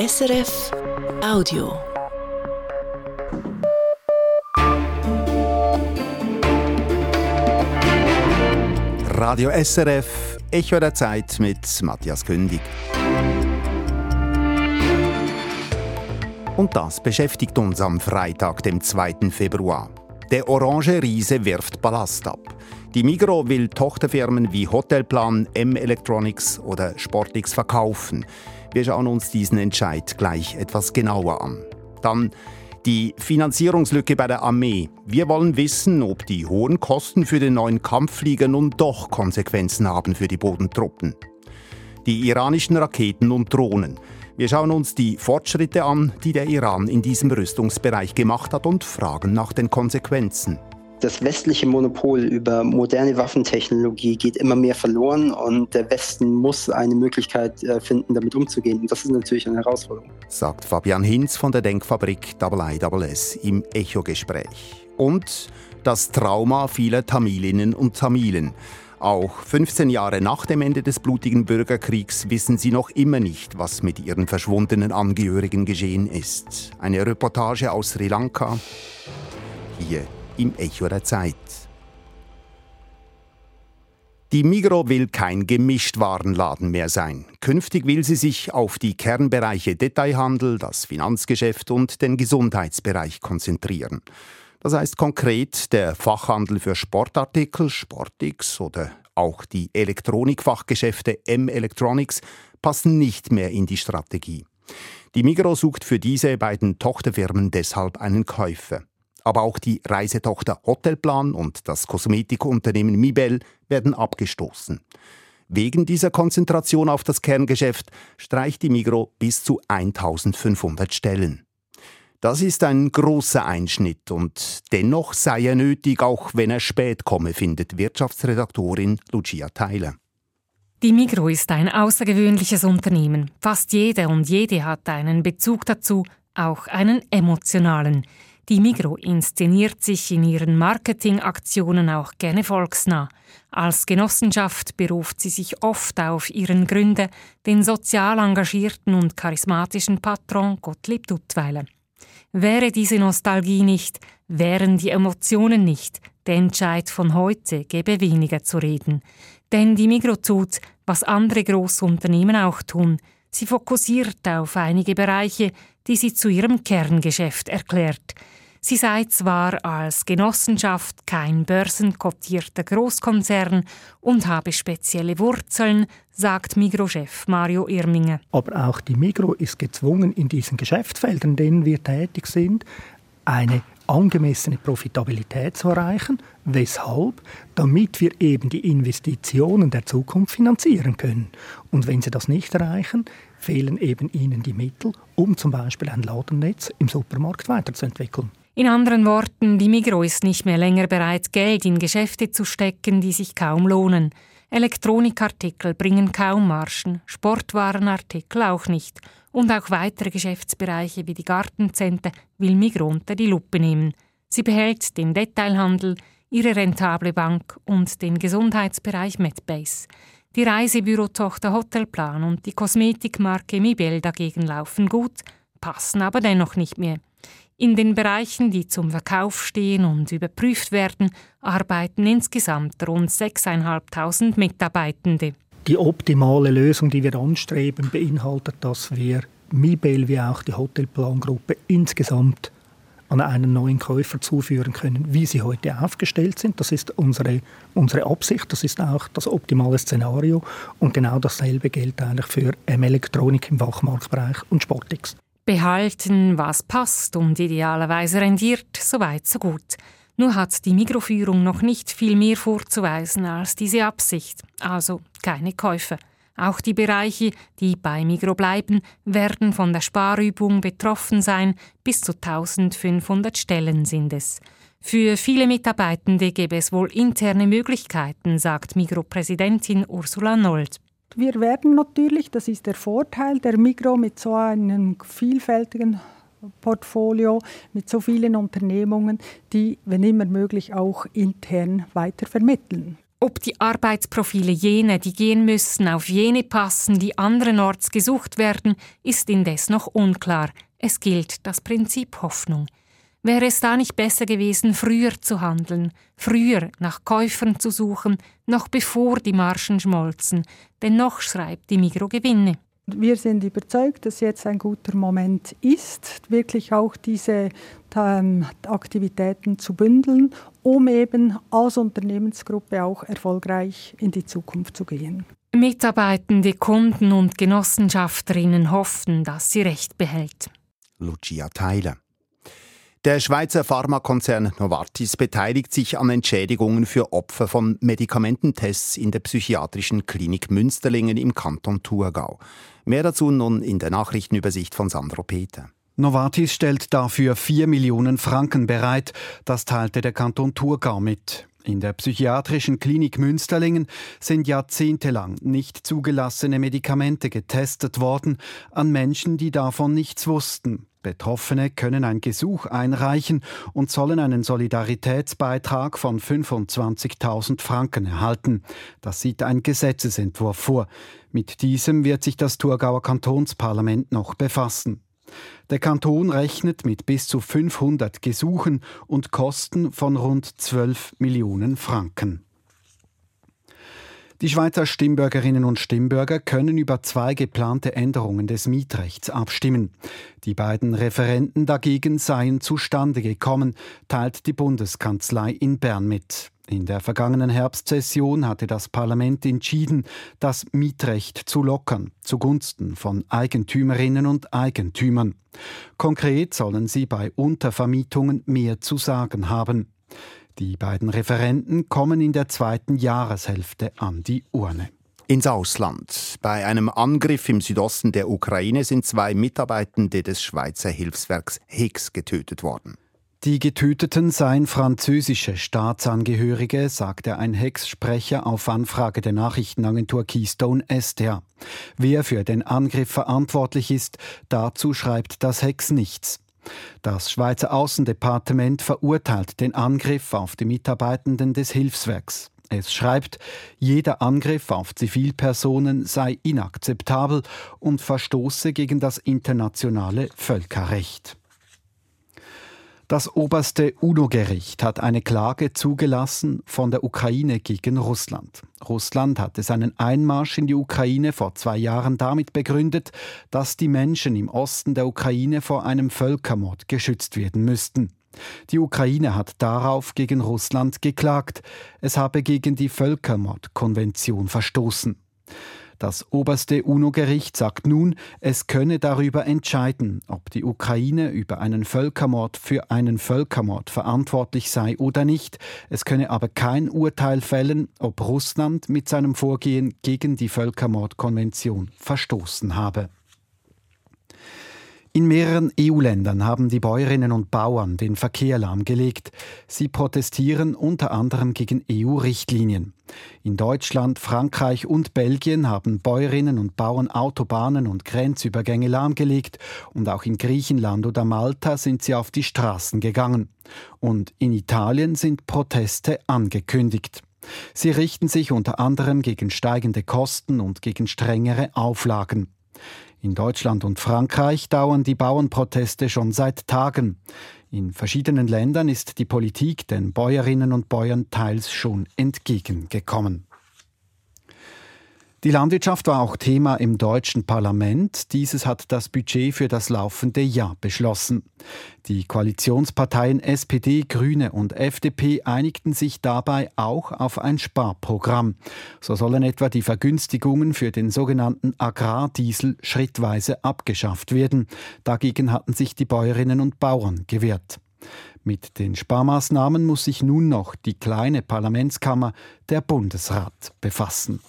SRF Audio. Radio SRF, Echo der Zeit mit Matthias Kündig. Und das beschäftigt uns am Freitag, dem 2. Februar. Der orange Riese wirft Ballast ab. Die Migro will Tochterfirmen wie Hotelplan, M Electronics oder Sportix verkaufen. Wir schauen uns diesen Entscheid gleich etwas genauer an. Dann die Finanzierungslücke bei der Armee. Wir wollen wissen, ob die hohen Kosten für den neuen Kampfflieger nun doch Konsequenzen haben für die Bodentruppen. Die iranischen Raketen und Drohnen. Wir schauen uns die Fortschritte an, die der Iran in diesem Rüstungsbereich gemacht hat und fragen nach den Konsequenzen das westliche Monopol über moderne Waffentechnologie geht immer mehr verloren und der Westen muss eine Möglichkeit äh, finden, damit umzugehen. Und das ist natürlich eine Herausforderung. Sagt Fabian Hinz von der Denkfabrik IIS im Echo-Gespräch. Und das Trauma vieler Tamilinnen und Tamilen. Auch 15 Jahre nach dem Ende des blutigen Bürgerkriegs wissen sie noch immer nicht, was mit ihren verschwundenen Angehörigen geschehen ist. Eine Reportage aus Sri Lanka. Hier im Echo der Zeit. Die Migro will kein Gemischtwarenladen mehr sein. Künftig will sie sich auf die Kernbereiche Detailhandel, das Finanzgeschäft und den Gesundheitsbereich konzentrieren. Das heißt konkret, der Fachhandel für Sportartikel, Sportix oder auch die Elektronikfachgeschäfte M-Electronics passen nicht mehr in die Strategie. Die Migro sucht für diese beiden Tochterfirmen deshalb einen Käufer. Aber auch die Reisetochter Hotelplan und das Kosmetikunternehmen Mibel werden abgestoßen. Wegen dieser Konzentration auf das Kerngeschäft streicht die Migro bis zu 1500 Stellen. Das ist ein großer Einschnitt und dennoch sei er nötig, auch wenn er spät komme, findet Wirtschaftsredaktorin Lucia Theiler. Die Migro ist ein außergewöhnliches Unternehmen. Fast jeder und jede hat einen Bezug dazu, auch einen emotionalen. Die Migro inszeniert sich in ihren Marketingaktionen auch gerne volksnah. Als Genossenschaft beruft sie sich oft auf ihren Gründer, den sozial engagierten und charismatischen Patron Gottlieb Duttweiler. Wäre diese Nostalgie nicht, wären die Emotionen nicht, der Entscheid von heute gäbe weniger zu reden. Denn die Migro tut, was andere Großunternehmen auch tun. Sie fokussiert auf einige Bereiche, die sie zu ihrem Kerngeschäft erklärt. Sie sei zwar als Genossenschaft kein börsenkotierter Großkonzern und habe spezielle Wurzeln, sagt Migro-Chef Mario Irminger. Aber auch die Migro ist gezwungen, in diesen Geschäftsfeldern, in denen wir tätig sind, eine angemessene Profitabilität zu erreichen. Weshalb? Damit wir eben die Investitionen der Zukunft finanzieren können. Und wenn sie das nicht erreichen, fehlen eben ihnen die Mittel, um zum Beispiel ein Ladennetz im Supermarkt weiterzuentwickeln. In anderen Worten, die Migro ist nicht mehr länger bereit, Geld in Geschäfte zu stecken, die sich kaum lohnen. Elektronikartikel bringen kaum Marschen, Sportwarenartikel auch nicht. Und auch weitere Geschäftsbereiche wie die Gartencenter will Migro unter die Lupe nehmen. Sie behält den Detailhandel, ihre rentable Bank und den Gesundheitsbereich Medbase. Die Reisebürotochter Hotelplan und die Kosmetikmarke Mibel dagegen laufen gut, passen aber dennoch nicht mehr. In den Bereichen, die zum Verkauf stehen und überprüft werden, arbeiten insgesamt rund 6.500 Mitarbeitende. Die optimale Lösung, die wir anstreben, beinhaltet, dass wir Mibel wie auch die Hotelplangruppe insgesamt an einen neuen Käufer zuführen können, wie sie heute aufgestellt sind. Das ist unsere, unsere Absicht, das ist auch das optimale Szenario und genau dasselbe gilt eigentlich für Elektronik im Fachmarktbereich und Sportix behalten, was passt und idealerweise rendiert, so weit so gut. Nur hat die Mikroführung noch nicht viel mehr vorzuweisen als diese Absicht, also keine Käufe. Auch die Bereiche, die bei Migro bleiben, werden von der Sparübung betroffen sein. Bis zu 1500 Stellen sind es. Für viele Mitarbeitende gäbe es wohl interne Möglichkeiten, sagt Migro-Präsidentin Ursula Nold. Wir werden natürlich, das ist der Vorteil der Migro mit so einem vielfältigen Portfolio, mit so vielen Unternehmungen, die, wenn immer möglich, auch intern weiter vermitteln. Ob die Arbeitsprofile jener, die gehen müssen, auf jene passen, die anderenorts gesucht werden, ist indes noch unklar. Es gilt das Prinzip Hoffnung. Wäre es da nicht besser gewesen, früher zu handeln, früher nach Käufern zu suchen, noch bevor die Marschen schmolzen? Denn noch schreibt die Migro Gewinne. Wir sind überzeugt, dass jetzt ein guter Moment ist, wirklich auch diese ähm, Aktivitäten zu bündeln, um eben als Unternehmensgruppe auch erfolgreich in die Zukunft zu gehen. Mitarbeitende Kunden und Genossenschafterinnen hoffen, dass sie Recht behält. Lucia Theiler. Der Schweizer Pharmakonzern Novartis beteiligt sich an Entschädigungen für Opfer von Medikamententests in der psychiatrischen Klinik Münsterlingen im Kanton Thurgau. Mehr dazu nun in der Nachrichtenübersicht von Sandro Peter. Novartis stellt dafür 4 Millionen Franken bereit. Das teilte der Kanton Thurgau mit. In der psychiatrischen Klinik Münsterlingen sind jahrzehntelang nicht zugelassene Medikamente getestet worden an Menschen, die davon nichts wussten. Betroffene können ein Gesuch einreichen und sollen einen Solidaritätsbeitrag von 25.000 Franken erhalten. Das sieht ein Gesetzesentwurf vor. Mit diesem wird sich das Thurgauer Kantonsparlament noch befassen. Der Kanton rechnet mit bis zu 500 Gesuchen und Kosten von rund 12 Millionen Franken. Die Schweizer Stimmbürgerinnen und Stimmbürger können über zwei geplante Änderungen des Mietrechts abstimmen. Die beiden Referenten dagegen seien zustande gekommen, teilt die Bundeskanzlei in Bern mit. In der vergangenen Herbstsession hatte das Parlament entschieden, das Mietrecht zu lockern, zugunsten von Eigentümerinnen und Eigentümern. Konkret sollen sie bei Untervermietungen mehr zu sagen haben. Die beiden Referenten kommen in der zweiten Jahreshälfte an die Urne. Ins Ausland. Bei einem Angriff im Südosten der Ukraine sind zwei Mitarbeitende des Schweizer Hilfswerks HIGS getötet worden. Die Getöteten seien französische Staatsangehörige, sagte ein Hex-Sprecher auf Anfrage der Nachrichtenagentur Keystone SDR. Wer für den Angriff verantwortlich ist, dazu schreibt das Hex nichts. Das Schweizer Außendepartement verurteilt den Angriff auf die Mitarbeitenden des Hilfswerks. Es schreibt, jeder Angriff auf Zivilpersonen sei inakzeptabel und verstoße gegen das internationale Völkerrecht. Das oberste UNO-Gericht hat eine Klage zugelassen von der Ukraine gegen Russland. Russland hatte seinen Einmarsch in die Ukraine vor zwei Jahren damit begründet, dass die Menschen im Osten der Ukraine vor einem Völkermord geschützt werden müssten. Die Ukraine hat darauf gegen Russland geklagt, es habe gegen die Völkermordkonvention verstoßen. Das oberste UNO-Gericht sagt nun, es könne darüber entscheiden, ob die Ukraine über einen Völkermord für einen Völkermord verantwortlich sei oder nicht. Es könne aber kein Urteil fällen, ob Russland mit seinem Vorgehen gegen die Völkermordkonvention verstoßen habe. In mehreren EU-Ländern haben die Bäuerinnen und Bauern den Verkehr lahmgelegt. Sie protestieren unter anderem gegen EU-Richtlinien. In Deutschland, Frankreich und Belgien haben Bäuerinnen und Bauern Autobahnen und Grenzübergänge lahmgelegt und auch in Griechenland oder Malta sind sie auf die Straßen gegangen. Und in Italien sind Proteste angekündigt. Sie richten sich unter anderem gegen steigende Kosten und gegen strengere Auflagen. In Deutschland und Frankreich dauern die Bauernproteste schon seit Tagen. In verschiedenen Ländern ist die Politik den Bäuerinnen und Bäuern teils schon entgegengekommen. Die Landwirtschaft war auch Thema im deutschen Parlament. Dieses hat das Budget für das laufende Jahr beschlossen. Die Koalitionsparteien SPD, Grüne und FDP einigten sich dabei auch auf ein Sparprogramm. So sollen etwa die Vergünstigungen für den sogenannten Agrardiesel schrittweise abgeschafft werden. Dagegen hatten sich die Bäuerinnen und Bauern gewehrt. Mit den Sparmaßnahmen muss sich nun noch die kleine Parlamentskammer, der Bundesrat, befassen.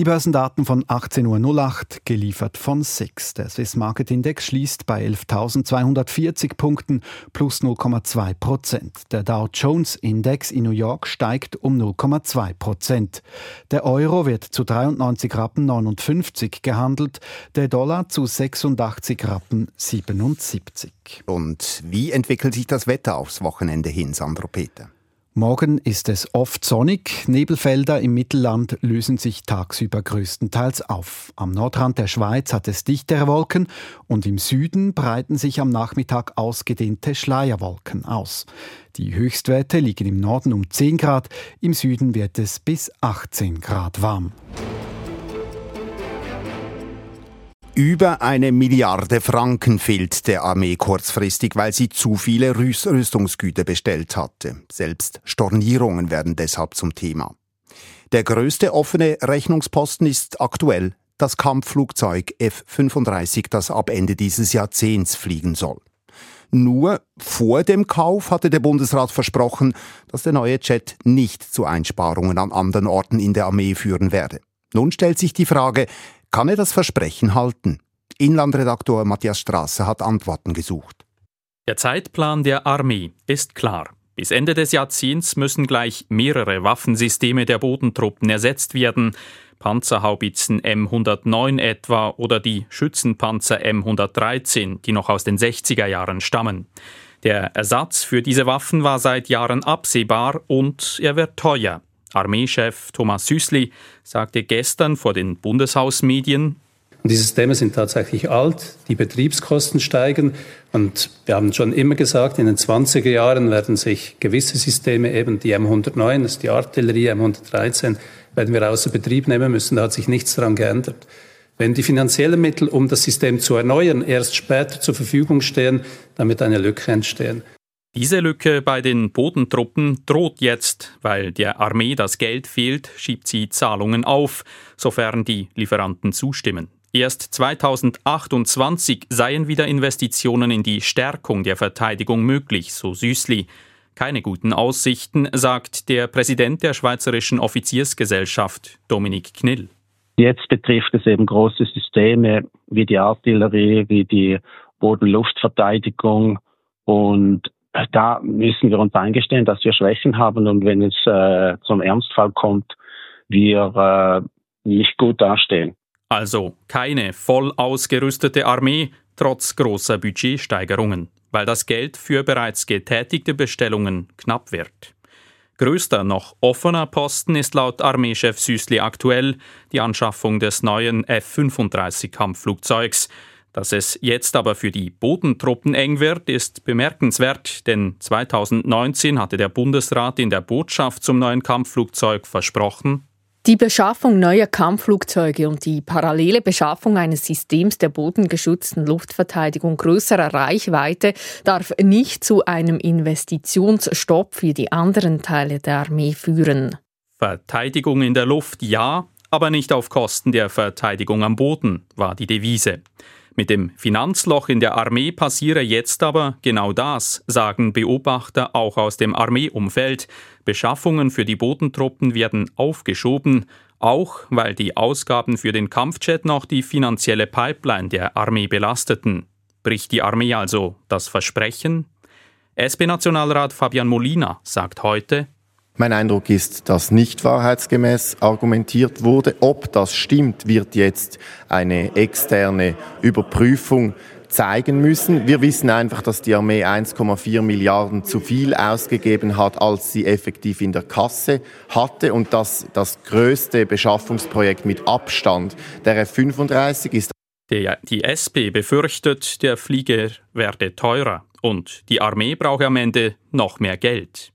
Die Börsendaten von 18.08 Uhr, geliefert von SIX. Der Swiss Market Index schließt bei 11.240 Punkten plus 0,2 Prozent. Der Dow Jones Index in New York steigt um 0,2 Prozent. Der Euro wird zu 93 Rappen 59 gehandelt, der Dollar zu 86 Rappen 77. Und wie entwickelt sich das Wetter aufs Wochenende hin, Sandro Peter? Morgen ist es oft sonnig. Nebelfelder im Mittelland lösen sich tagsüber größtenteils auf. Am Nordrand der Schweiz hat es dichtere Wolken und im Süden breiten sich am Nachmittag ausgedehnte Schleierwolken aus. Die Höchstwerte liegen im Norden um 10 Grad, im Süden wird es bis 18 Grad warm. Über eine Milliarde Franken fehlt der Armee kurzfristig, weil sie zu viele Rüstungsgüter bestellt hatte. Selbst Stornierungen werden deshalb zum Thema. Der größte offene Rechnungsposten ist aktuell das Kampfflugzeug F-35, das ab Ende dieses Jahrzehnts fliegen soll. Nur vor dem Kauf hatte der Bundesrat versprochen, dass der neue Jet nicht zu Einsparungen an anderen Orten in der Armee führen werde. Nun stellt sich die Frage, kann er das Versprechen halten? Inlandredaktor Matthias Strasser hat Antworten gesucht. Der Zeitplan der Armee ist klar. Bis Ende des Jahrzehnts müssen gleich mehrere Waffensysteme der Bodentruppen ersetzt werden. Panzerhaubitzen M109 etwa oder die Schützenpanzer M113, die noch aus den 60er Jahren stammen. Der Ersatz für diese Waffen war seit Jahren absehbar und er wird teuer. Armeechef Thomas Süßli sagte gestern vor den Bundeshausmedien, und die Systeme sind tatsächlich alt, die Betriebskosten steigen. Und wir haben schon immer gesagt, in den 20er Jahren werden sich gewisse Systeme, eben die M109, das ist die Artillerie, M113, werden wir außer Betrieb nehmen müssen. Da hat sich nichts daran geändert. Wenn die finanziellen Mittel, um das System zu erneuern, erst später zur Verfügung stehen, dann wird eine Lücke entstehen. Diese Lücke bei den Bodentruppen droht jetzt, weil der Armee das Geld fehlt, schiebt sie Zahlungen auf, sofern die Lieferanten zustimmen. Erst 2028 seien wieder Investitionen in die Stärkung der Verteidigung möglich, so Süßli. Keine guten Aussichten, sagt der Präsident der Schweizerischen Offiziersgesellschaft, Dominik Knill. Jetzt betrifft es eben große Systeme wie die Artillerie, wie die Bodenluftverteidigung und da müssen wir uns eingestehen, dass wir Schwächen haben und wenn es äh, zum Ernstfall kommt, wir äh, nicht gut dastehen. Also keine voll ausgerüstete Armee trotz großer Budgetsteigerungen, weil das Geld für bereits getätigte Bestellungen knapp wird. Größter noch offener Posten ist laut Armeechef Süßli aktuell die Anschaffung des neuen F-35 Kampfflugzeugs, dass es jetzt aber für die Bodentruppen eng wird, ist bemerkenswert, denn 2019 hatte der Bundesrat in der Botschaft zum neuen Kampfflugzeug versprochen, die Beschaffung neuer Kampfflugzeuge und die parallele Beschaffung eines Systems der bodengeschützten Luftverteidigung größerer Reichweite darf nicht zu einem Investitionsstopp für die anderen Teile der Armee führen. Verteidigung in der Luft ja, aber nicht auf Kosten der Verteidigung am Boden, war die Devise. Mit dem Finanzloch in der Armee passiere jetzt aber genau das, sagen Beobachter auch aus dem Armeeumfeld. Beschaffungen für die Bodentruppen werden aufgeschoben, auch weil die Ausgaben für den Kampfjet noch die finanzielle Pipeline der Armee belasteten. Bricht die Armee also das Versprechen? SP-Nationalrat Fabian Molina sagt heute, mein Eindruck ist, dass nicht wahrheitsgemäß argumentiert wurde. Ob das stimmt, wird jetzt eine externe Überprüfung zeigen müssen. Wir wissen einfach, dass die Armee 1,4 Milliarden zu viel ausgegeben hat, als sie effektiv in der Kasse hatte und dass das größte Beschaffungsprojekt mit Abstand der F-35 ist. die SP befürchtet, der Flieger werde teurer und die Armee brauche am Ende noch mehr Geld.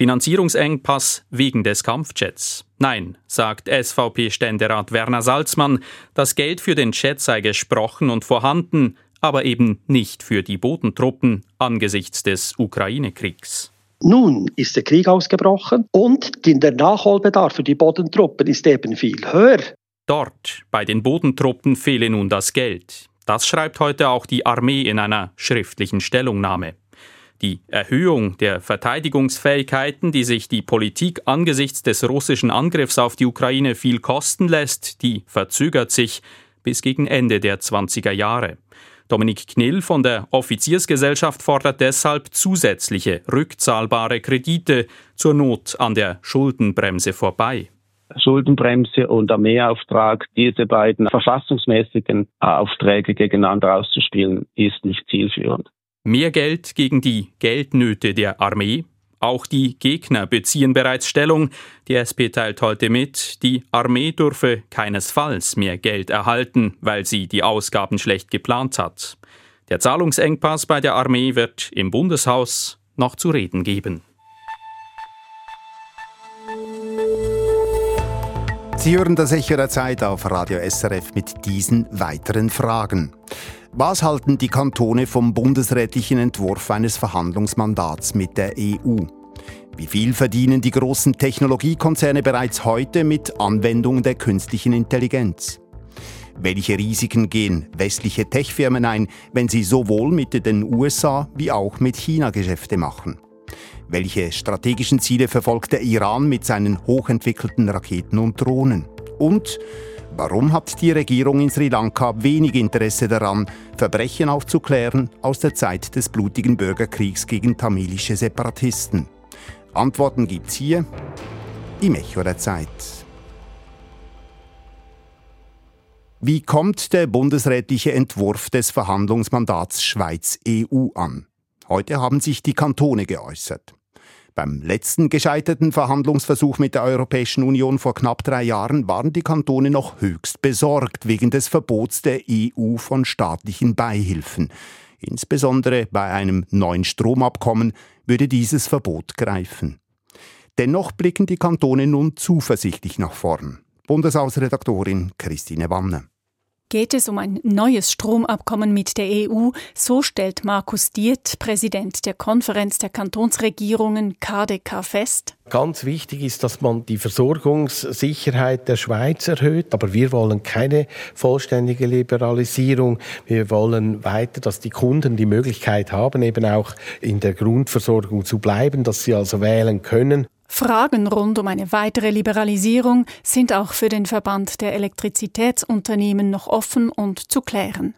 Finanzierungsengpass wegen des Kampfjets. Nein, sagt SVP-Ständerat Werner Salzmann, das Geld für den Jet sei gesprochen und vorhanden, aber eben nicht für die Bodentruppen angesichts des Ukraine-Kriegs. Nun ist der Krieg ausgebrochen und der Nachholbedarf für die Bodentruppen ist eben viel höher. Dort, bei den Bodentruppen, fehle nun das Geld. Das schreibt heute auch die Armee in einer schriftlichen Stellungnahme. Die Erhöhung der Verteidigungsfähigkeiten, die sich die Politik angesichts des russischen Angriffs auf die Ukraine viel kosten lässt, die verzögert sich bis gegen Ende der 20er Jahre. Dominik Knill von der Offiziersgesellschaft fordert deshalb zusätzliche rückzahlbare Kredite zur Not an der Schuldenbremse vorbei. Schuldenbremse und Armeeauftrag, diese beiden verfassungsmäßigen Aufträge gegeneinander auszuspielen, ist nicht zielführend. Mehr Geld gegen die Geldnöte der Armee, Auch die Gegner beziehen bereits Stellung. Die SP teilt heute mit, die Armee dürfe keinesfalls mehr Geld erhalten, weil sie die Ausgaben schlecht geplant hat. Der Zahlungsengpass bei der Armee wird im Bundeshaus noch zu reden geben. Sie hören das Echo der Zeit auf Radio SRF mit diesen weiteren Fragen. Was halten die Kantone vom bundesrätlichen Entwurf eines Verhandlungsmandats mit der EU? Wie viel verdienen die großen Technologiekonzerne bereits heute mit Anwendung der künstlichen Intelligenz? Welche Risiken gehen westliche Tech-Firmen ein, wenn sie sowohl mit den USA wie auch mit China Geschäfte machen? Welche strategischen Ziele verfolgt der Iran mit seinen hochentwickelten Raketen und Drohnen? Und Warum hat die Regierung in Sri Lanka wenig Interesse daran, Verbrechen aufzuklären aus der Zeit des blutigen Bürgerkriegs gegen tamilische Separatisten? Antworten gibt's hier im Echo der Zeit. Wie kommt der bundesrätliche Entwurf des Verhandlungsmandats Schweiz-EU an? Heute haben sich die Kantone geäußert. Beim letzten gescheiterten Verhandlungsversuch mit der Europäischen Union vor knapp drei Jahren waren die Kantone noch höchst besorgt wegen des Verbots der EU von staatlichen Beihilfen. Insbesondere bei einem neuen Stromabkommen würde dieses Verbot greifen. Dennoch blicken die Kantone nun zuversichtlich nach vorn. Bundeshausredaktorin Christine Wanne. Geht es um ein neues Stromabkommen mit der EU, so stellt Markus Diet, Präsident der Konferenz der Kantonsregierungen KDK fest. Ganz wichtig ist, dass man die Versorgungssicherheit der Schweiz erhöht, aber wir wollen keine vollständige Liberalisierung. Wir wollen weiter, dass die Kunden die Möglichkeit haben, eben auch in der Grundversorgung zu bleiben, dass sie also wählen können. Fragen rund um eine weitere Liberalisierung sind auch für den Verband der Elektrizitätsunternehmen noch offen und zu klären.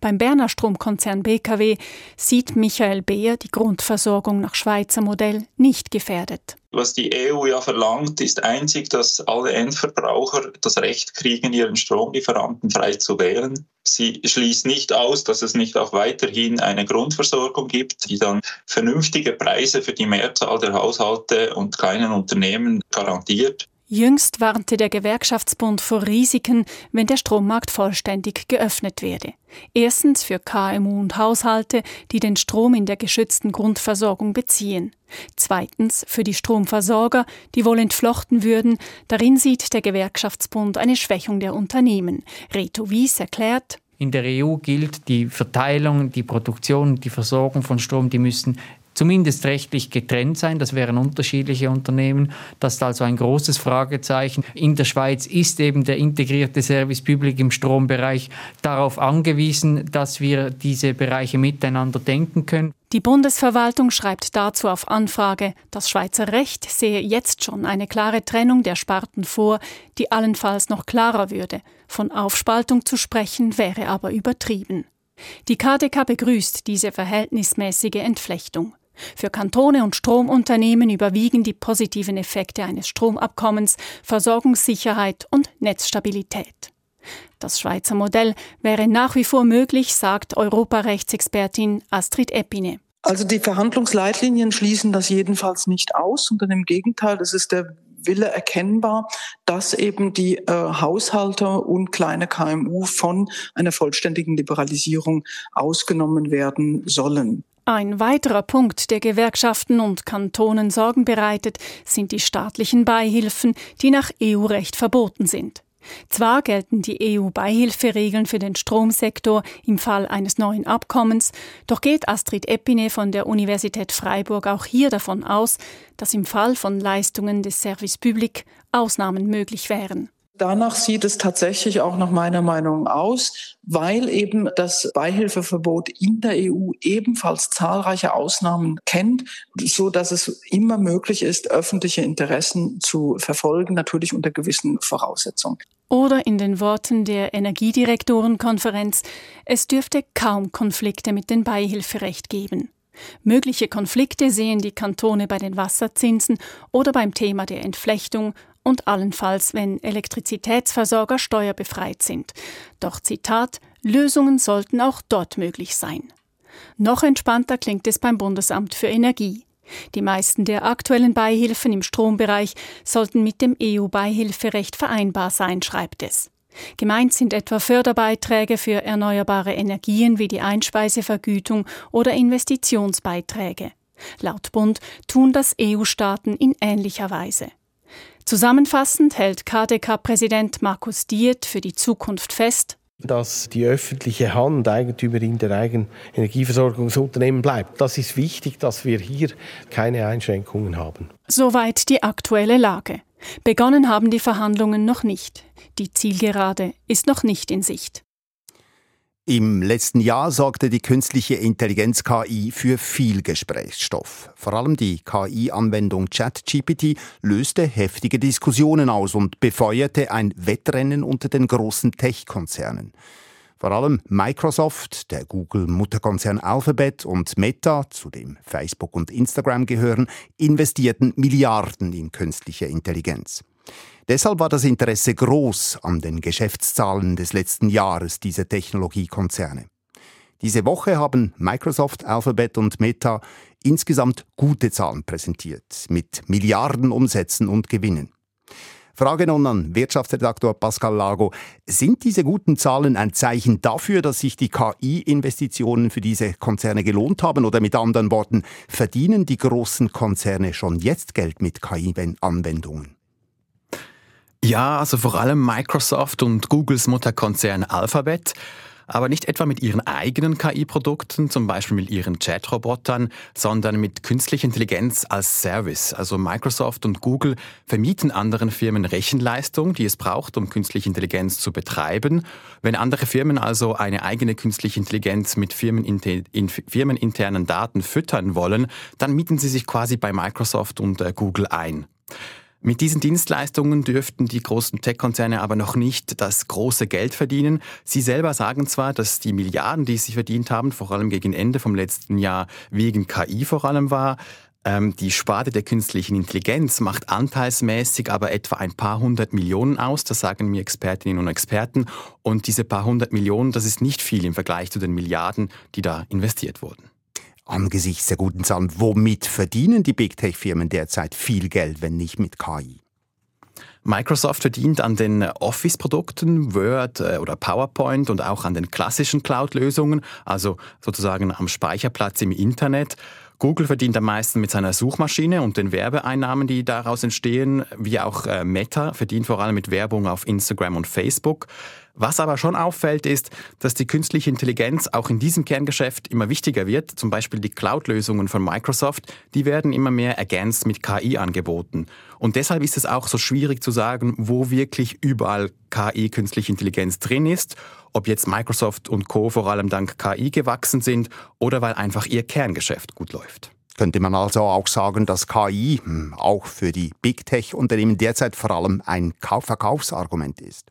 Beim Berner Stromkonzern BKW sieht Michael Beer die Grundversorgung nach Schweizer Modell nicht gefährdet. Was die EU ja verlangt, ist einzig, dass alle Endverbraucher das Recht kriegen, ihren Stromlieferanten frei zu wählen. Sie schließt nicht aus, dass es nicht auch weiterhin eine Grundversorgung gibt, die dann vernünftige Preise für die Mehrzahl der Haushalte und kleinen Unternehmen garantiert. Jüngst warnte der Gewerkschaftsbund vor Risiken, wenn der Strommarkt vollständig geöffnet werde. Erstens für KMU und Haushalte, die den Strom in der geschützten Grundversorgung beziehen. Zweitens für die Stromversorger, die wohl entflochten würden. Darin sieht der Gewerkschaftsbund eine Schwächung der Unternehmen. Reto Wies erklärt, in der EU gilt, die Verteilung, die Produktion, die Versorgung von Strom, die müssen zumindest rechtlich getrennt sein. Das wären unterschiedliche Unternehmen. Das ist also ein großes Fragezeichen. In der Schweiz ist eben der integrierte Service Public im Strombereich darauf angewiesen, dass wir diese Bereiche miteinander denken können. Die Bundesverwaltung schreibt dazu auf Anfrage, das Schweizer Recht sehe jetzt schon eine klare Trennung der Sparten vor, die allenfalls noch klarer würde. Von Aufspaltung zu sprechen wäre aber übertrieben. Die KDK begrüßt diese verhältnismäßige Entflechtung. Für Kantone und Stromunternehmen überwiegen die positiven Effekte eines Stromabkommens, Versorgungssicherheit und Netzstabilität. Das Schweizer Modell wäre nach wie vor möglich, sagt Europarechtsexpertin Astrid Epine. Also die Verhandlungsleitlinien schließen das jedenfalls nicht aus, sondern im Gegenteil, das ist der Wille erkennbar, dass eben die äh, Haushalter und kleine KMU von einer vollständigen Liberalisierung ausgenommen werden sollen. Ein weiterer Punkt, der Gewerkschaften und Kantonen Sorgen bereitet, sind die staatlichen Beihilfen, die nach EU-Recht verboten sind. Zwar gelten die EU-Beihilferegeln für den Stromsektor im Fall eines neuen Abkommens, doch geht Astrid Epine von der Universität Freiburg auch hier davon aus, dass im Fall von Leistungen des Service Public Ausnahmen möglich wären. Danach sieht es tatsächlich auch nach meiner Meinung aus, weil eben das Beihilfeverbot in der EU ebenfalls zahlreiche Ausnahmen kennt, so dass es immer möglich ist, öffentliche Interessen zu verfolgen, natürlich unter gewissen Voraussetzungen. Oder in den Worten der Energiedirektorenkonferenz, es dürfte kaum Konflikte mit dem Beihilferecht geben. Mögliche Konflikte sehen die Kantone bei den Wasserzinsen oder beim Thema der Entflechtung und allenfalls, wenn Elektrizitätsversorger steuerbefreit sind. Doch Zitat, Lösungen sollten auch dort möglich sein. Noch entspannter klingt es beim Bundesamt für Energie. Die meisten der aktuellen Beihilfen im Strombereich sollten mit dem EU-Beihilferecht vereinbar sein, schreibt es. Gemeint sind etwa Förderbeiträge für erneuerbare Energien wie die Einspeisevergütung oder Investitionsbeiträge. Laut Bund tun das EU-Staaten in ähnlicher Weise. Zusammenfassend hält KDK-Präsident Markus Diet für die Zukunft fest, dass die öffentliche Hand Eigentümerin der eigenen Energieversorgungsunternehmen bleibt. Das ist wichtig, dass wir hier keine Einschränkungen haben. Soweit die aktuelle Lage. Begonnen haben die Verhandlungen noch nicht. Die Zielgerade ist noch nicht in Sicht. Im letzten Jahr sorgte die künstliche Intelligenz KI für viel Gesprächsstoff. Vor allem die KI-Anwendung ChatGPT löste heftige Diskussionen aus und befeuerte ein Wettrennen unter den großen Tech-Konzernen. Vor allem Microsoft, der Google-Mutterkonzern Alphabet und Meta, zu dem Facebook und Instagram gehören, investierten Milliarden in künstliche Intelligenz. Deshalb war das Interesse groß an den Geschäftszahlen des letzten Jahres dieser Technologiekonzerne. Diese Woche haben Microsoft, Alphabet und Meta insgesamt gute Zahlen präsentiert, mit Milliarden Umsätzen und Gewinnen. Frage nun an Wirtschaftsredaktor Pascal Lago. Sind diese guten Zahlen ein Zeichen dafür, dass sich die KI-Investitionen für diese Konzerne gelohnt haben? Oder mit anderen Worten, verdienen die großen Konzerne schon jetzt Geld mit KI-Anwendungen? Ja, also vor allem Microsoft und Googles Mutterkonzern Alphabet aber nicht etwa mit ihren eigenen KI-Produkten, zum Beispiel mit ihren Chat-Robotern, sondern mit künstlicher Intelligenz als Service. Also Microsoft und Google vermieten anderen Firmen Rechenleistung, die es braucht, um künstliche Intelligenz zu betreiben. Wenn andere Firmen also eine eigene künstliche Intelligenz mit firmeninternen Daten füttern wollen, dann mieten sie sich quasi bei Microsoft und äh, Google ein. Mit diesen Dienstleistungen dürften die großen Tech-Konzerne aber noch nicht das große Geld verdienen. Sie selber sagen zwar, dass die Milliarden, die sie verdient haben, vor allem gegen Ende vom letzten Jahr wegen KI vor allem war. Ähm, die Sparte der künstlichen Intelligenz macht anteilsmäßig aber etwa ein paar hundert Millionen aus, das sagen mir Expertinnen und Experten. Und diese paar hundert Millionen, das ist nicht viel im Vergleich zu den Milliarden, die da investiert wurden. Angesichts der guten Zahlen, womit verdienen die Big Tech-Firmen derzeit viel Geld, wenn nicht mit KI? Microsoft verdient an den Office-Produkten, Word äh, oder PowerPoint und auch an den klassischen Cloud-Lösungen, also sozusagen am Speicherplatz im Internet. Google verdient am meisten mit seiner Suchmaschine und den Werbeeinnahmen, die daraus entstehen, wie auch äh, Meta verdient vor allem mit Werbung auf Instagram und Facebook. Was aber schon auffällt, ist, dass die künstliche Intelligenz auch in diesem Kerngeschäft immer wichtiger wird. Zum Beispiel die Cloud-Lösungen von Microsoft, die werden immer mehr ergänzt mit KI angeboten. Und deshalb ist es auch so schwierig zu sagen, wo wirklich überall KI, künstliche Intelligenz drin ist, ob jetzt Microsoft und Co vor allem dank KI gewachsen sind oder weil einfach ihr Kerngeschäft gut läuft. Könnte man also auch sagen, dass KI hm, auch für die Big Tech-Unternehmen derzeit vor allem ein Verkaufsargument ist?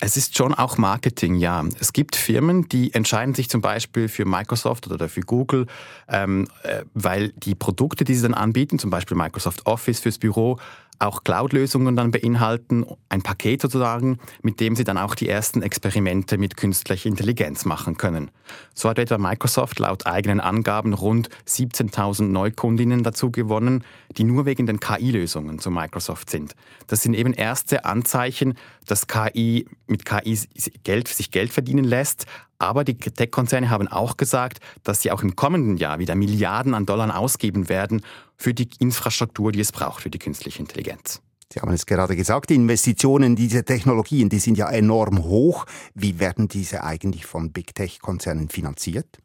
Es ist schon auch Marketing, ja. Es gibt Firmen, die entscheiden sich zum Beispiel für Microsoft oder für Google, ähm, äh, weil die Produkte, die sie dann anbieten, zum Beispiel Microsoft Office fürs Büro, auch Cloud-Lösungen dann beinhalten, ein Paket sozusagen, mit dem Sie dann auch die ersten Experimente mit künstlicher Intelligenz machen können. So hat etwa Microsoft laut eigenen Angaben rund 17.000 Neukundinnen dazu gewonnen, die nur wegen den KI-Lösungen zu Microsoft sind. Das sind eben erste Anzeichen, dass KI mit KI Geld, sich Geld verdienen lässt, aber die Tech-Konzerne haben auch gesagt, dass sie auch im kommenden Jahr wieder Milliarden an Dollar ausgeben werden für die Infrastruktur, die es braucht für die künstliche Intelligenz. Sie haben es gerade gesagt, die Investitionen in diese Technologien, die sind ja enorm hoch. Wie werden diese eigentlich von Big Tech-Konzernen finanziert?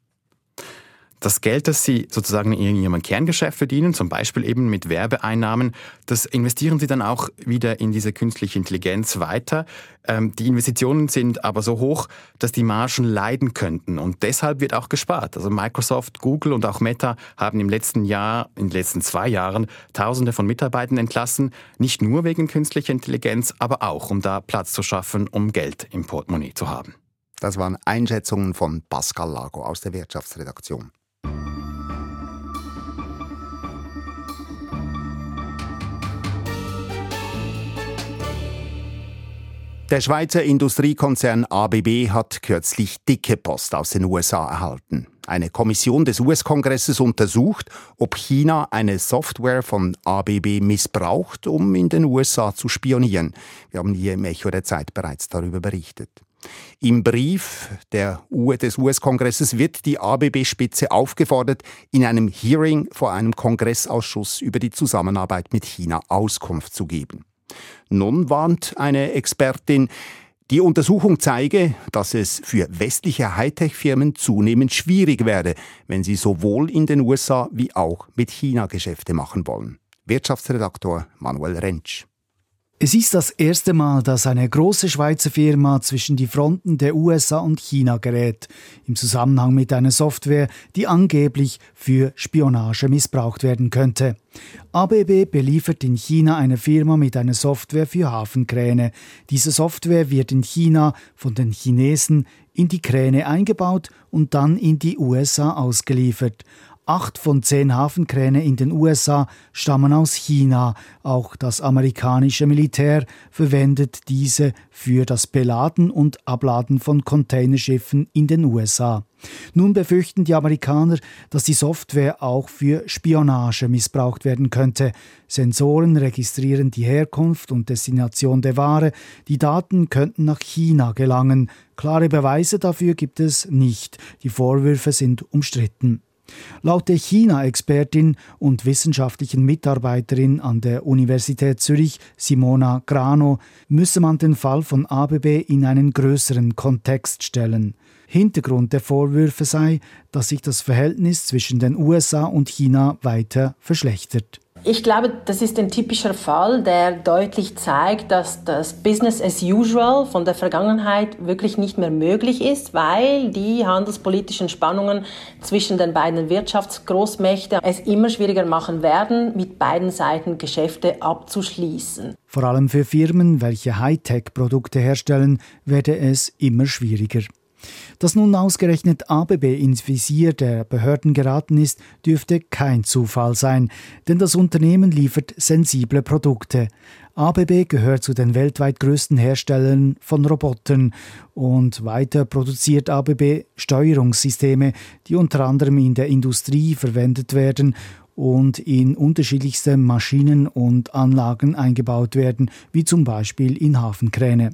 Das Geld, das Sie sozusagen in Ihrem Kerngeschäft verdienen, zum Beispiel eben mit Werbeeinnahmen, das investieren Sie dann auch wieder in diese künstliche Intelligenz weiter. Ähm, die Investitionen sind aber so hoch, dass die Margen leiden könnten und deshalb wird auch gespart. Also Microsoft, Google und auch Meta haben im letzten Jahr, in den letzten zwei Jahren Tausende von Mitarbeitern entlassen, nicht nur wegen künstlicher Intelligenz, aber auch, um da Platz zu schaffen, um Geld im Portemonnaie zu haben. Das waren Einschätzungen von Pascal Lago aus der Wirtschaftsredaktion. Der Schweizer Industriekonzern ABB hat kürzlich dicke Post aus den USA erhalten. Eine Kommission des US-Kongresses untersucht, ob China eine Software von ABB missbraucht, um in den USA zu spionieren. Wir haben hier im Echo der Zeit bereits darüber berichtet. Im Brief des US-Kongresses wird die ABB-Spitze aufgefordert, in einem Hearing vor einem Kongressausschuss über die Zusammenarbeit mit China Auskunft zu geben. Nun warnt eine Expertin, die Untersuchung zeige, dass es für westliche Hightech-Firmen zunehmend schwierig werde, wenn sie sowohl in den USA wie auch mit China Geschäfte machen wollen. Wirtschaftsredaktor Manuel Rentsch. Es ist das erste Mal, dass eine große Schweizer Firma zwischen die Fronten der USA und China gerät, im Zusammenhang mit einer Software, die angeblich für Spionage missbraucht werden könnte. ABB beliefert in China eine Firma mit einer Software für Hafenkräne. Diese Software wird in China von den Chinesen in die Kräne eingebaut und dann in die USA ausgeliefert. Acht von zehn Hafenkräne in den USA stammen aus China. Auch das amerikanische Militär verwendet diese für das Beladen und Abladen von Containerschiffen in den USA. Nun befürchten die Amerikaner, dass die Software auch für Spionage missbraucht werden könnte. Sensoren registrieren die Herkunft und Destination der Ware. Die Daten könnten nach China gelangen. Klare Beweise dafür gibt es nicht. Die Vorwürfe sind umstritten. Laut der China-Expertin und wissenschaftlichen Mitarbeiterin an der Universität Zürich, Simona Grano, müsse man den Fall von ABB in einen größeren Kontext stellen. Hintergrund der Vorwürfe sei, dass sich das Verhältnis zwischen den USA und China weiter verschlechtert. Ich glaube, das ist ein typischer Fall, der deutlich zeigt, dass das Business as usual von der Vergangenheit wirklich nicht mehr möglich ist, weil die handelspolitischen Spannungen zwischen den beiden Wirtschaftsgroßmächten es immer schwieriger machen werden, mit beiden Seiten Geschäfte abzuschließen. Vor allem für Firmen, welche Hightech-Produkte herstellen, werde es immer schwieriger. Dass nun ausgerechnet ABB ins Visier der Behörden geraten ist, dürfte kein Zufall sein, denn das Unternehmen liefert sensible Produkte. ABB gehört zu den weltweit größten Herstellern von Robotern und weiter produziert ABB Steuerungssysteme, die unter anderem in der Industrie verwendet werden und in unterschiedlichste Maschinen und Anlagen eingebaut werden, wie zum Beispiel in Hafenkräne.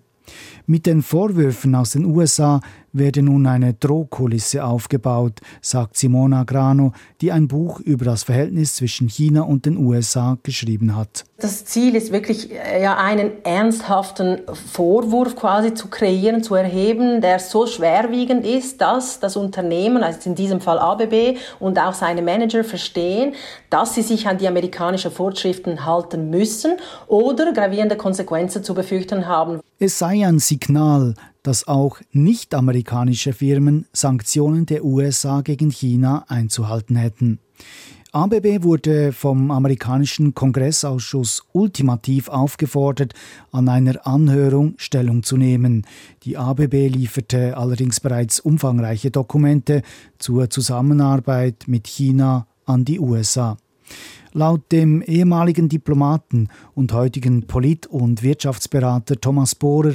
Mit den Vorwürfen aus den USA werde nun eine Drohkulisse aufgebaut, sagt Simona Grano, die ein Buch über das Verhältnis zwischen China und den USA geschrieben hat. Das Ziel ist wirklich, äh, ja, einen ernsthaften Vorwurf quasi zu kreieren, zu erheben, der so schwerwiegend ist, dass das Unternehmen, also in diesem Fall ABB und auch seine Manager verstehen, dass sie sich an die amerikanischen Vorschriften halten müssen oder gravierende Konsequenzen zu befürchten haben. Es sei ein Signal, dass auch nicht-amerikanische Firmen Sanktionen der USA gegen China einzuhalten hätten. ABB wurde vom amerikanischen Kongressausschuss ultimativ aufgefordert, an einer Anhörung Stellung zu nehmen. Die ABB lieferte allerdings bereits umfangreiche Dokumente zur Zusammenarbeit mit China an die USA. Laut dem ehemaligen Diplomaten und heutigen Polit- und Wirtschaftsberater Thomas Bohrer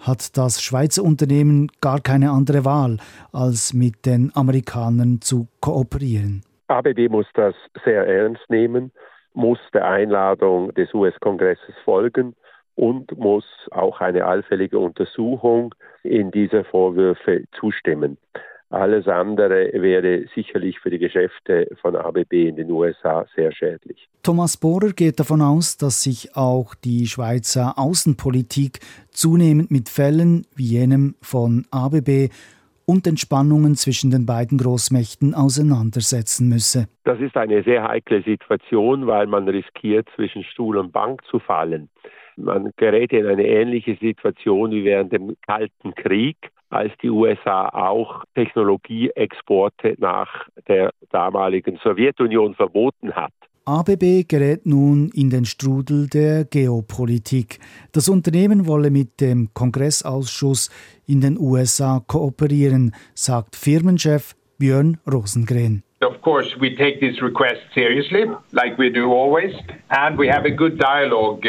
hat das Schweizer Unternehmen gar keine andere Wahl, als mit den Amerikanern zu kooperieren. ABB muss das sehr ernst nehmen, muss der Einladung des US-Kongresses folgen und muss auch eine allfällige Untersuchung in diese Vorwürfe zustimmen. Alles andere wäre sicherlich für die Geschäfte von ABB in den USA sehr schädlich. Thomas Bohrer geht davon aus, dass sich auch die Schweizer Außenpolitik zunehmend mit Fällen wie jenem von ABB und den Spannungen zwischen den beiden Großmächten auseinandersetzen müsse. Das ist eine sehr heikle Situation, weil man riskiert, zwischen Stuhl und Bank zu fallen. Man gerät in eine ähnliche Situation wie während dem Kalten Krieg als die USA auch Technologieexporte nach der damaligen Sowjetunion verboten hat. ABB gerät nun in den Strudel der Geopolitik. Das Unternehmen wolle mit dem Kongressausschuss in den USA kooperieren, sagt Firmenchef Björn Rosengren. Of course, we take this request seriously, like we do always, and we have a good dialogue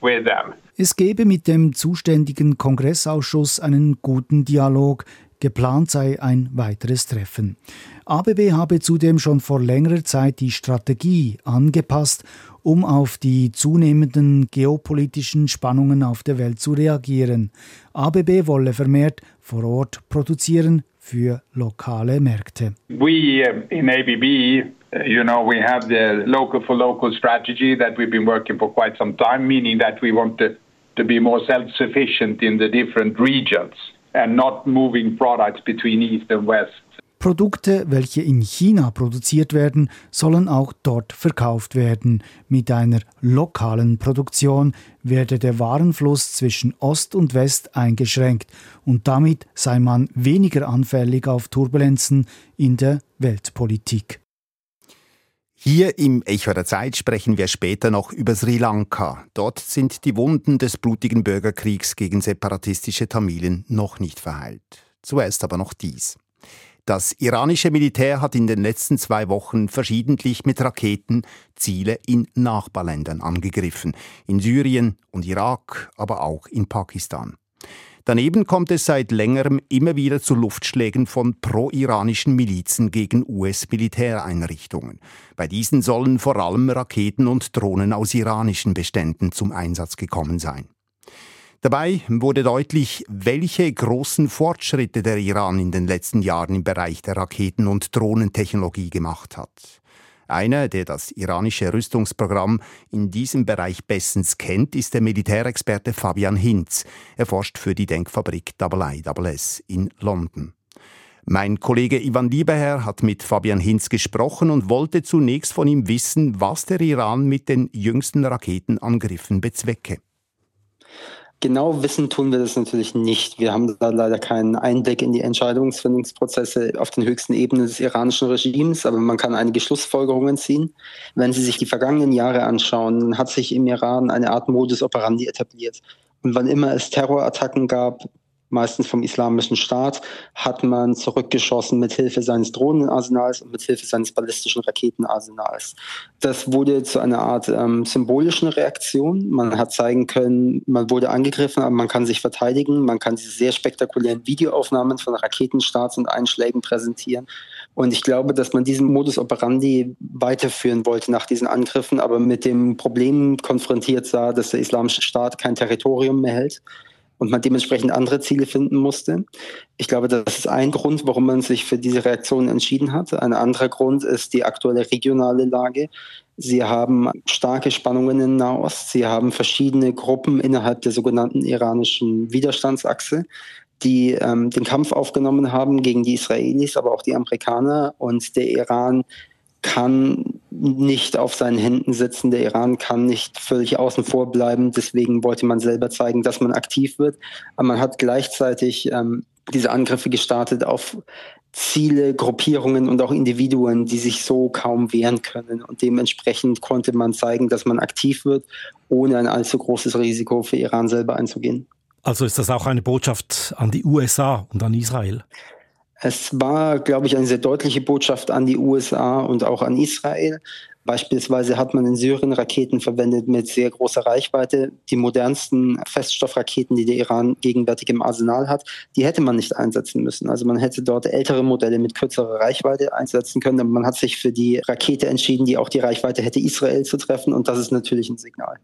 with them. Es gebe mit dem zuständigen Kongressausschuss einen guten Dialog, geplant sei ein weiteres Treffen. ABB habe zudem schon vor längerer Zeit die Strategie angepasst, um auf die zunehmenden geopolitischen Spannungen auf der Welt zu reagieren. ABB wolle vermehrt vor Ort produzieren für lokale Märkte. We uh, in ABB uh, you know, we have the local for local strategy that we've been working for quite some time, meaning that we want to, to be more self sufficient in the different regions and not moving products between East and West. Produkte, welche in China produziert werden, sollen auch dort verkauft werden. Mit einer lokalen Produktion werde der Warenfluss zwischen Ost und West eingeschränkt und damit sei man weniger anfällig auf Turbulenzen in der Weltpolitik. Hier im Echo der Zeit sprechen wir später noch über Sri Lanka. Dort sind die Wunden des blutigen Bürgerkriegs gegen separatistische Tamilen noch nicht verheilt. Zuerst aber noch dies. Das iranische Militär hat in den letzten zwei Wochen verschiedentlich mit Raketen Ziele in Nachbarländern angegriffen. In Syrien und Irak, aber auch in Pakistan. Daneben kommt es seit längerem immer wieder zu Luftschlägen von pro-iranischen Milizen gegen US-Militäreinrichtungen. Bei diesen sollen vor allem Raketen und Drohnen aus iranischen Beständen zum Einsatz gekommen sein. Dabei wurde deutlich, welche großen Fortschritte der Iran in den letzten Jahren im Bereich der Raketen- und Drohnentechnologie gemacht hat. Einer, der das iranische Rüstungsprogramm in diesem Bereich bestens kennt, ist der Militärexperte Fabian Hinz. Er forscht für die Denkfabrik IIS in London. Mein Kollege Ivan Liebeherr hat mit Fabian Hinz gesprochen und wollte zunächst von ihm wissen, was der Iran mit den jüngsten Raketenangriffen bezwecke. Genau wissen tun wir das natürlich nicht. Wir haben da leider keinen Einblick in die Entscheidungsfindungsprozesse auf den höchsten Ebenen des iranischen Regimes, aber man kann einige Schlussfolgerungen ziehen. Wenn Sie sich die vergangenen Jahre anschauen, hat sich im Iran eine Art Modus operandi etabliert. Und wann immer es Terrorattacken gab, meistens vom Islamischen Staat, hat man zurückgeschossen mit Hilfe seines Drohnenarsenals und mit Hilfe seines ballistischen Raketenarsenals. Das wurde zu einer Art ähm, symbolischen Reaktion. Man hat zeigen können, man wurde angegriffen, aber man kann sich verteidigen. Man kann diese sehr spektakulären Videoaufnahmen von Raketenstarts und Einschlägen präsentieren. Und ich glaube, dass man diesen Modus operandi weiterführen wollte nach diesen Angriffen, aber mit dem Problem konfrontiert sah, dass der Islamische Staat kein Territorium mehr hält und man dementsprechend andere Ziele finden musste. Ich glaube, das ist ein Grund, warum man sich für diese Reaktion entschieden hat. Ein anderer Grund ist die aktuelle regionale Lage. Sie haben starke Spannungen in Nahost. Sie haben verschiedene Gruppen innerhalb der sogenannten iranischen Widerstandsachse, die ähm, den Kampf aufgenommen haben gegen die Israelis, aber auch die Amerikaner. Und der Iran kann nicht auf seinen Händen sitzen. Der Iran kann nicht völlig außen vor bleiben. Deswegen wollte man selber zeigen, dass man aktiv wird. Aber man hat gleichzeitig ähm, diese Angriffe gestartet auf Ziele, Gruppierungen und auch Individuen, die sich so kaum wehren können. Und dementsprechend konnte man zeigen, dass man aktiv wird, ohne ein allzu großes Risiko für Iran selber einzugehen. Also ist das auch eine Botschaft an die USA und an Israel? Es war, glaube ich, eine sehr deutliche Botschaft an die USA und auch an Israel. Beispielsweise hat man in Syrien Raketen verwendet mit sehr großer Reichweite. Die modernsten Feststoffraketen, die der Iran gegenwärtig im Arsenal hat, die hätte man nicht einsetzen müssen. Also man hätte dort ältere Modelle mit kürzerer Reichweite einsetzen können. Aber man hat sich für die Rakete entschieden, die auch die Reichweite hätte, Israel zu treffen. Und das ist natürlich ein Signal.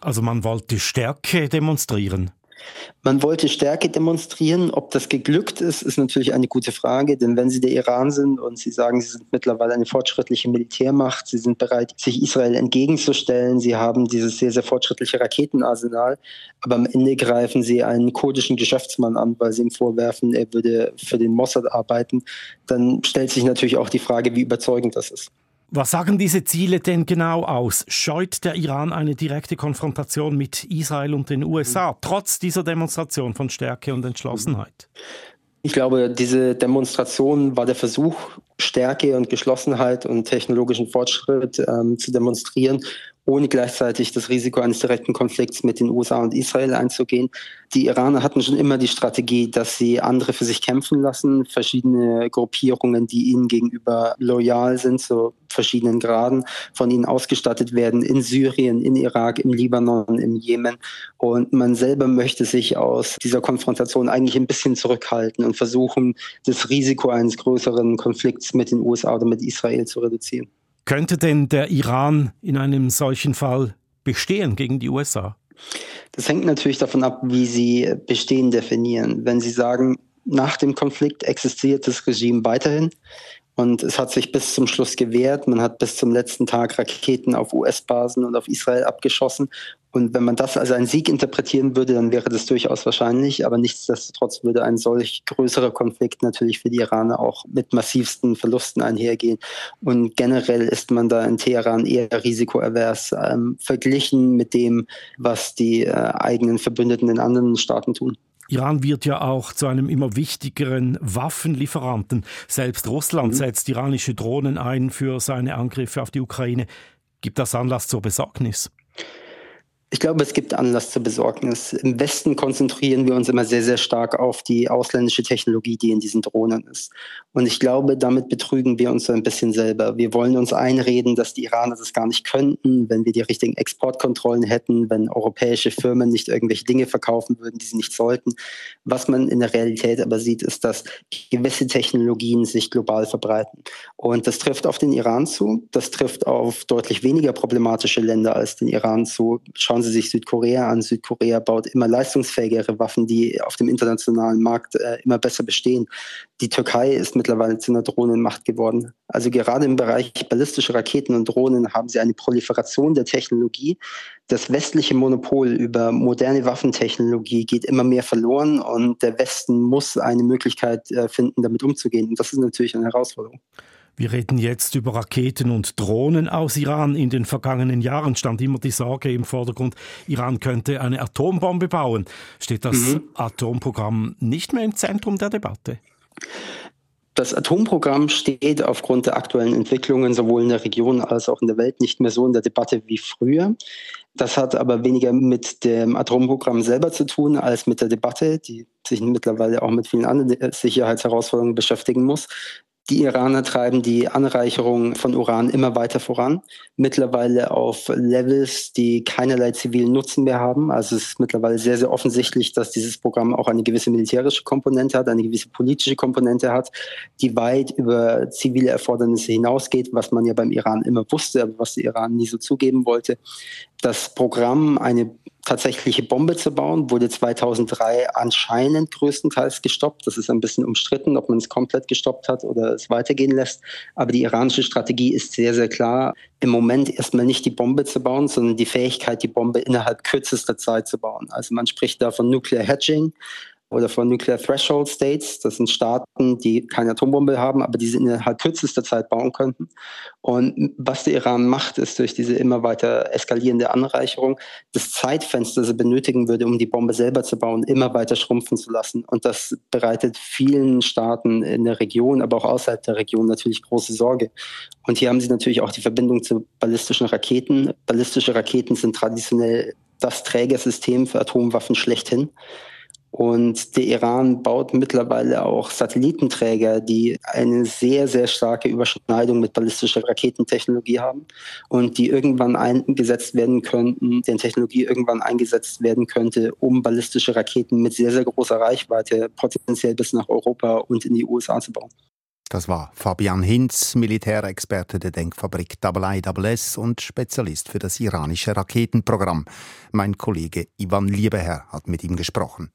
Also man wollte Stärke demonstrieren. Man wollte Stärke demonstrieren. Ob das geglückt ist, ist natürlich eine gute Frage. Denn wenn Sie der Iran sind und Sie sagen, Sie sind mittlerweile eine fortschrittliche Militärmacht, Sie sind bereit, sich Israel entgegenzustellen, Sie haben dieses sehr, sehr fortschrittliche Raketenarsenal, aber am Ende greifen Sie einen kurdischen Geschäftsmann an, weil Sie ihm vorwerfen, er würde für den Mossad arbeiten, dann stellt sich natürlich auch die Frage, wie überzeugend das ist. Was sagen diese Ziele denn genau aus? Scheut der Iran eine direkte Konfrontation mit Israel und den USA, trotz dieser Demonstration von Stärke und Entschlossenheit? Ich glaube, diese Demonstration war der Versuch, Stärke und Geschlossenheit und technologischen Fortschritt ähm, zu demonstrieren ohne gleichzeitig das Risiko eines direkten Konflikts mit den USA und Israel einzugehen. Die Iraner hatten schon immer die Strategie, dass sie andere für sich kämpfen lassen, verschiedene Gruppierungen, die ihnen gegenüber loyal sind, zu verschiedenen Graden, von ihnen ausgestattet werden in Syrien, in Irak, im Libanon, im Jemen. Und man selber möchte sich aus dieser Konfrontation eigentlich ein bisschen zurückhalten und versuchen, das Risiko eines größeren Konflikts mit den USA oder mit Israel zu reduzieren. Könnte denn der Iran in einem solchen Fall bestehen gegen die USA? Das hängt natürlich davon ab, wie Sie bestehen definieren. Wenn Sie sagen, nach dem Konflikt existiert das Regime weiterhin, und es hat sich bis zum Schluss gewehrt. Man hat bis zum letzten Tag Raketen auf US-Basen und auf Israel abgeschossen. Und wenn man das als einen Sieg interpretieren würde, dann wäre das durchaus wahrscheinlich. Aber nichtsdestotrotz würde ein solch größerer Konflikt natürlich für die Iraner auch mit massivsten Verlusten einhergehen. Und generell ist man da in Teheran eher risikoavers, ähm, verglichen mit dem, was die äh, eigenen Verbündeten in anderen Staaten tun. Iran wird ja auch zu einem immer wichtigeren Waffenlieferanten. Selbst Russland mhm. setzt iranische Drohnen ein für seine Angriffe auf die Ukraine. Gibt das Anlass zur Besorgnis? Ich glaube, es gibt Anlass zur Besorgnis. Im Westen konzentrieren wir uns immer sehr, sehr stark auf die ausländische Technologie, die in diesen Drohnen ist. Und ich glaube, damit betrügen wir uns so ein bisschen selber. Wir wollen uns einreden, dass die Iraner das gar nicht könnten, wenn wir die richtigen Exportkontrollen hätten, wenn europäische Firmen nicht irgendwelche Dinge verkaufen würden, die sie nicht sollten. Was man in der Realität aber sieht, ist, dass gewisse Technologien sich global verbreiten. Und das trifft auf den Iran zu. Das trifft auf deutlich weniger problematische Länder als den Iran zu. Schauen Schauen Sie sich Südkorea an. Südkorea baut immer leistungsfähigere Waffen, die auf dem internationalen Markt äh, immer besser bestehen. Die Türkei ist mittlerweile zu einer Drohnenmacht geworden. Also gerade im Bereich ballistische Raketen und Drohnen haben sie eine Proliferation der Technologie. Das westliche Monopol über moderne Waffentechnologie geht immer mehr verloren und der Westen muss eine Möglichkeit äh, finden, damit umzugehen. Und das ist natürlich eine Herausforderung. Wir reden jetzt über Raketen und Drohnen aus Iran. In den vergangenen Jahren stand immer die Sorge im Vordergrund, Iran könnte eine Atombombe bauen. Steht das mhm. Atomprogramm nicht mehr im Zentrum der Debatte? Das Atomprogramm steht aufgrund der aktuellen Entwicklungen sowohl in der Region als auch in der Welt nicht mehr so in der Debatte wie früher. Das hat aber weniger mit dem Atomprogramm selber zu tun als mit der Debatte, die sich mittlerweile auch mit vielen anderen Sicherheitsherausforderungen beschäftigen muss. Die Iraner treiben die Anreicherung von Uran immer weiter voran, mittlerweile auf Levels, die keinerlei zivilen Nutzen mehr haben. Also es ist mittlerweile sehr, sehr offensichtlich, dass dieses Programm auch eine gewisse militärische Komponente hat, eine gewisse politische Komponente hat, die weit über zivile Erfordernisse hinausgeht, was man ja beim Iran immer wusste, aber was der Iran nie so zugeben wollte. Das Programm, eine tatsächliche Bombe zu bauen, wurde 2003 anscheinend größtenteils gestoppt. Das ist ein bisschen umstritten, ob man es komplett gestoppt hat oder es weitergehen lässt. Aber die iranische Strategie ist sehr, sehr klar. Im Moment erstmal nicht die Bombe zu bauen, sondern die Fähigkeit, die Bombe innerhalb kürzester Zeit zu bauen. Also man spricht da von Nuclear Hedging oder von Nuclear Threshold States. Das sind Staaten, die keine Atombombe haben, aber die sie innerhalb kürzester Zeit bauen könnten. Und was der Iran macht, ist durch diese immer weiter eskalierende Anreicherung das Zeitfenster, das er benötigen würde, um die Bombe selber zu bauen, immer weiter schrumpfen zu lassen. Und das bereitet vielen Staaten in der Region, aber auch außerhalb der Region natürlich große Sorge. Und hier haben sie natürlich auch die Verbindung zu ballistischen Raketen. Ballistische Raketen sind traditionell das Trägersystem für Atomwaffen schlechthin. Und der Iran baut mittlerweile auch Satellitenträger, die eine sehr, sehr starke Überschneidung mit ballistischer Raketentechnologie haben und die irgendwann eingesetzt werden könnten, deren Technologie irgendwann eingesetzt werden könnte, um ballistische Raketen mit sehr, sehr großer Reichweite potenziell bis nach Europa und in die USA zu bauen. Das war Fabian Hinz, Militärexperte der Denkfabrik IIS und Spezialist für das iranische Raketenprogramm. Mein Kollege Ivan Liebeherr hat mit ihm gesprochen.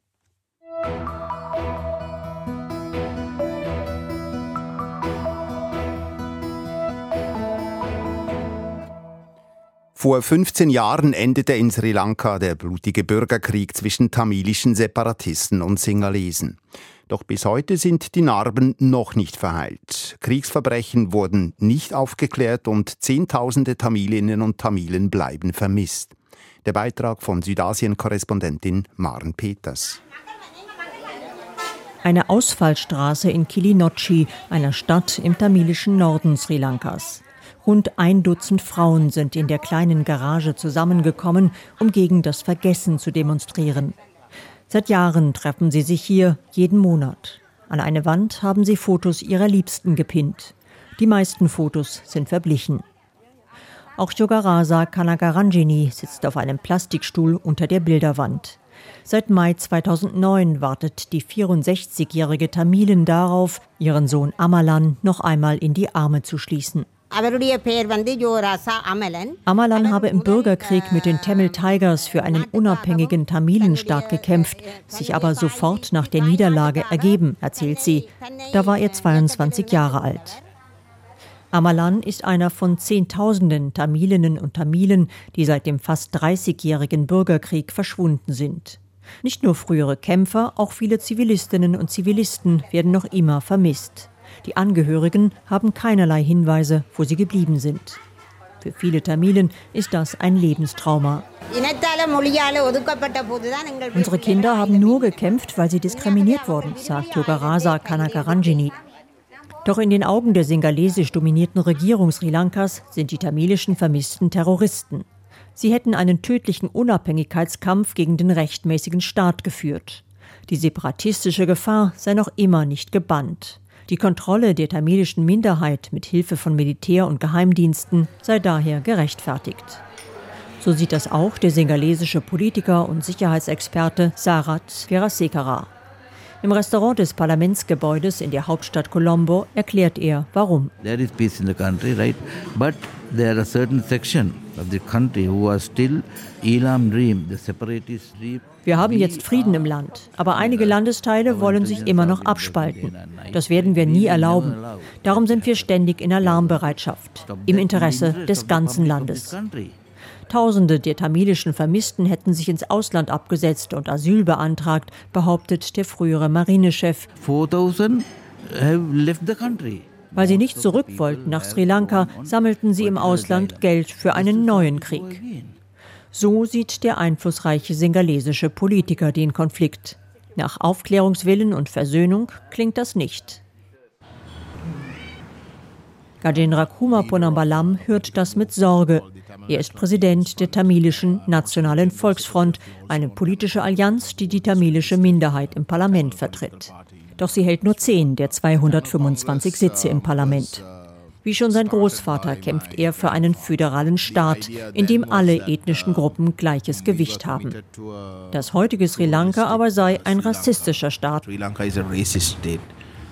Vor 15 Jahren endete in Sri Lanka der blutige Bürgerkrieg zwischen tamilischen Separatisten und Singalesen. Doch bis heute sind die Narben noch nicht verheilt. Kriegsverbrechen wurden nicht aufgeklärt und Zehntausende Tamilinnen und Tamilen bleiben vermisst. Der Beitrag von Südasien-Korrespondentin Maren Peters. Eine Ausfallstraße in Kilinochi, einer Stadt im tamilischen Norden Sri Lankas. Rund ein Dutzend Frauen sind in der kleinen Garage zusammengekommen, um gegen das Vergessen zu demonstrieren. Seit Jahren treffen sie sich hier, jeden Monat. An eine Wand haben sie Fotos ihrer Liebsten gepinnt. Die meisten Fotos sind verblichen. Auch Yogarasa Kanagaranjini sitzt auf einem Plastikstuhl unter der Bilderwand. Seit Mai 2009 wartet die 64-jährige Tamilin darauf, ihren Sohn Amalan noch einmal in die Arme zu schließen. Amalan habe im Bürgerkrieg mit den Tamil Tigers für einen unabhängigen Tamilenstaat gekämpft, sich aber sofort nach der Niederlage ergeben, erzählt sie. Da war er 22 Jahre alt. Amalan ist einer von Zehntausenden Tamilinnen und Tamilen, die seit dem fast 30-jährigen Bürgerkrieg verschwunden sind. Nicht nur frühere Kämpfer, auch viele Zivilistinnen und Zivilisten werden noch immer vermisst. Die Angehörigen haben keinerlei Hinweise, wo sie geblieben sind. Für viele Tamilen ist das ein Lebenstrauma. Unsere Kinder haben nur gekämpft, weil sie diskriminiert wurden, sagt Yogarasa Kanakaranjini. Doch in den Augen der singalesisch dominierten Regierung Sri Lankas sind die tamilischen Vermissten Terroristen. Sie hätten einen tödlichen Unabhängigkeitskampf gegen den rechtmäßigen Staat geführt. Die separatistische Gefahr sei noch immer nicht gebannt. Die Kontrolle der tamilischen Minderheit mit Hilfe von Militär und Geheimdiensten sei daher gerechtfertigt. So sieht das auch der singalesische Politiker und Sicherheitsexperte Sarat Verasekara. Im Restaurant des Parlamentsgebäudes in der Hauptstadt Colombo erklärt er, warum. There is peace in the country, right? But there are certain section of the country who are still Elam Dream, the separatist dream. Wir haben jetzt Frieden im Land, aber einige Landesteile wollen sich immer noch abspalten. Das werden wir nie erlauben. Darum sind wir ständig in Alarmbereitschaft, im Interesse des ganzen Landes. Tausende der tamilischen Vermissten hätten sich ins Ausland abgesetzt und Asyl beantragt, behauptet der frühere Marinechef. 4000 have left the country. Weil sie nicht zurück wollten nach Sri Lanka, sammelten sie im Ausland Geld für einen neuen Krieg. So sieht der einflussreiche singalesische Politiker den Konflikt. Nach Aufklärungswillen und Versöhnung klingt das nicht. Gajendra Kumar Ponambalam hört das mit Sorge. Er ist Präsident der tamilischen Nationalen Volksfront, eine politische Allianz, die die tamilische Minderheit im Parlament vertritt. Doch sie hält nur zehn der 225 Sitze im Parlament. Wie schon sein Großvater kämpft er für einen föderalen Staat, in dem alle ethnischen Gruppen gleiches Gewicht haben. Das heutige Sri Lanka aber sei ein rassistischer Staat.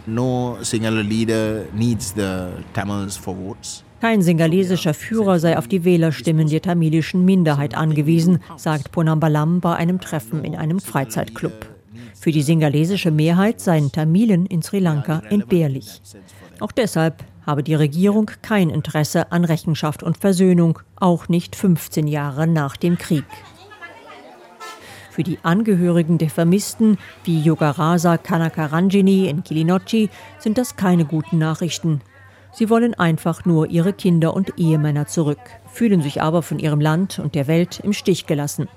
No single leader needs the Tamils for votes. Kein singalesischer Führer sei auf die Wählerstimmen der tamilischen Minderheit angewiesen, sagt Ponambalam bei einem Treffen in einem Freizeitclub. Für die singalesische Mehrheit seien Tamilen in Sri Lanka entbehrlich. Auch deshalb habe die Regierung kein Interesse an Rechenschaft und Versöhnung, auch nicht 15 Jahre nach dem Krieg. Für die Angehörigen der Vermissten, wie Yogarasa Kanakaranjini in Kilinochi, sind das keine guten Nachrichten. Sie wollen einfach nur ihre Kinder und Ehemänner zurück, fühlen sich aber von ihrem Land und der Welt im Stich gelassen.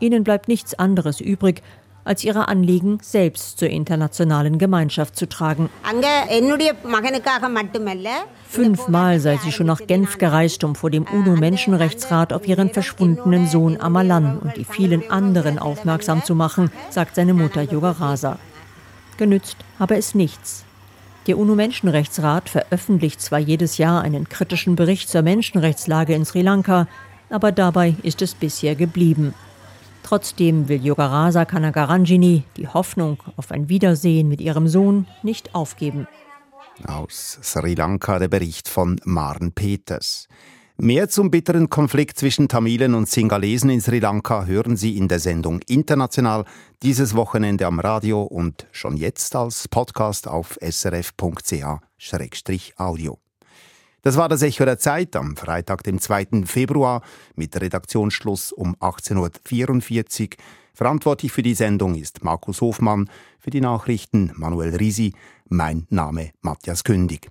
Ihnen bleibt nichts anderes übrig, als ihre Anliegen selbst zur internationalen Gemeinschaft zu tragen. Fünfmal sei sie schon nach Genf gereist, um vor dem UNO-Menschenrechtsrat auf ihren verschwundenen Sohn Amalan und die vielen anderen aufmerksam zu machen, sagt seine Mutter Yogarasa. Genützt habe es nichts. Der UNO-Menschenrechtsrat veröffentlicht zwar jedes Jahr einen kritischen Bericht zur Menschenrechtslage in Sri Lanka, aber dabei ist es bisher geblieben. Trotzdem will Yogarasa Kanagaranjini die Hoffnung auf ein Wiedersehen mit ihrem Sohn nicht aufgeben. Aus Sri Lanka der Bericht von Maren Peters. Mehr zum bitteren Konflikt zwischen Tamilen und Singalesen in Sri Lanka hören Sie in der Sendung International dieses Wochenende am Radio und schon jetzt als Podcast auf srf.ch-audio. Das war das Echo der Zeit am Freitag, dem 2. Februar mit Redaktionsschluss um 18.44 Uhr. Verantwortlich für die Sendung ist Markus Hofmann, für die Nachrichten Manuel Risi, mein Name Matthias Kündig.